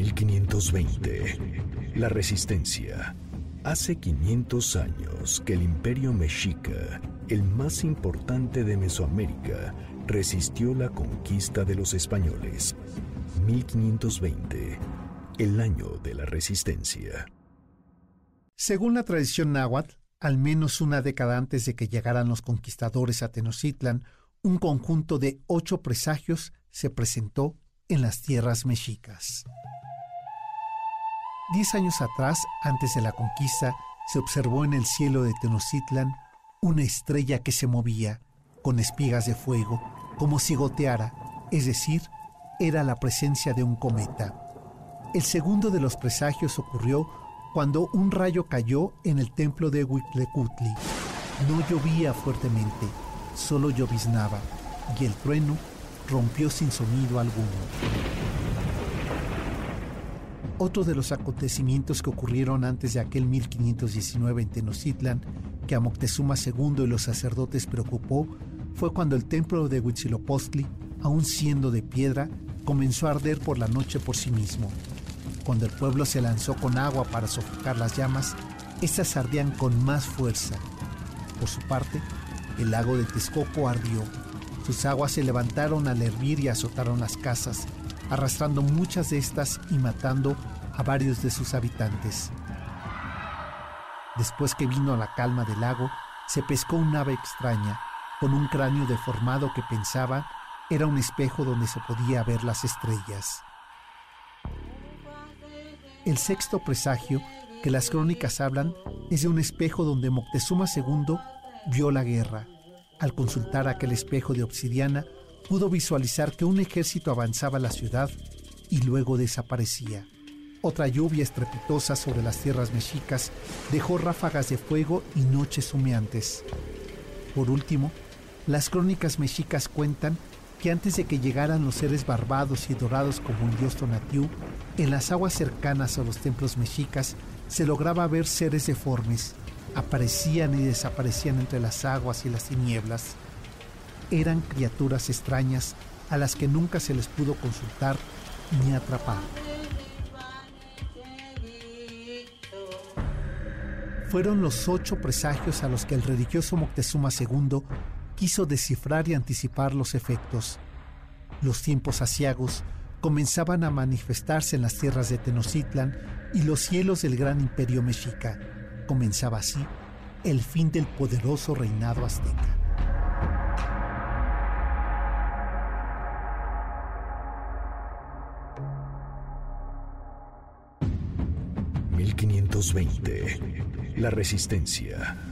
1520. La resistencia. Hace 500 años que el imperio mexica, el más importante de Mesoamérica, resistió la conquista de los españoles. 1520. El año de la resistencia. Según la tradición náhuatl, al menos una década antes de que llegaran los conquistadores a Tenochtitlan, un conjunto de ocho presagios se presentó en las tierras mexicas. Diez años atrás, antes de la conquista, se observó en el cielo de Tenochtitlan una estrella que se movía con espigas de fuego, como si goteara, es decir, era la presencia de un cometa. El segundo de los presagios ocurrió cuando un rayo cayó en el templo de Huitlecutli. No llovía fuertemente, solo lloviznaba, y el trueno rompió sin sonido alguno. Otro de los acontecimientos que ocurrieron antes de aquel 1519 en Tenochtitlan, que a Moctezuma II y los sacerdotes preocupó, fue cuando el templo de Huitzilopochtli, aún siendo de piedra, comenzó a arder por la noche por sí mismo. Cuando el pueblo se lanzó con agua para sofocar las llamas, éstas ardían con más fuerza. Por su parte, el lago de Texcoco ardió. Sus aguas se levantaron al hervir y azotaron las casas, arrastrando muchas de estas y matando a varios de sus habitantes. Después que vino la calma del lago, se pescó un ave extraña, con un cráneo deformado que pensaba era un espejo donde se podía ver las estrellas. El sexto presagio que las crónicas hablan es de un espejo donde Moctezuma II vio la guerra. Al consultar aquel espejo de obsidiana, pudo visualizar que un ejército avanzaba a la ciudad y luego desaparecía. Otra lluvia estrepitosa sobre las tierras mexicas dejó ráfagas de fuego y noches humeantes. Por último, las crónicas mexicas cuentan que antes de que llegaran los seres barbados y dorados como el dios Tonatiuh, en las aguas cercanas a los templos mexicas se lograba ver seres deformes. Aparecían y desaparecían entre las aguas y las tinieblas. Eran criaturas extrañas a las que nunca se les pudo consultar ni atrapar. Fueron los ocho presagios a los que el religioso Moctezuma II quiso descifrar y anticipar los efectos. Los tiempos asiagos comenzaban a manifestarse en las tierras de Tenochtitlan y los cielos del gran imperio mexica. Comenzaba así el fin del poderoso reinado azteca. ...1520... La Resistencia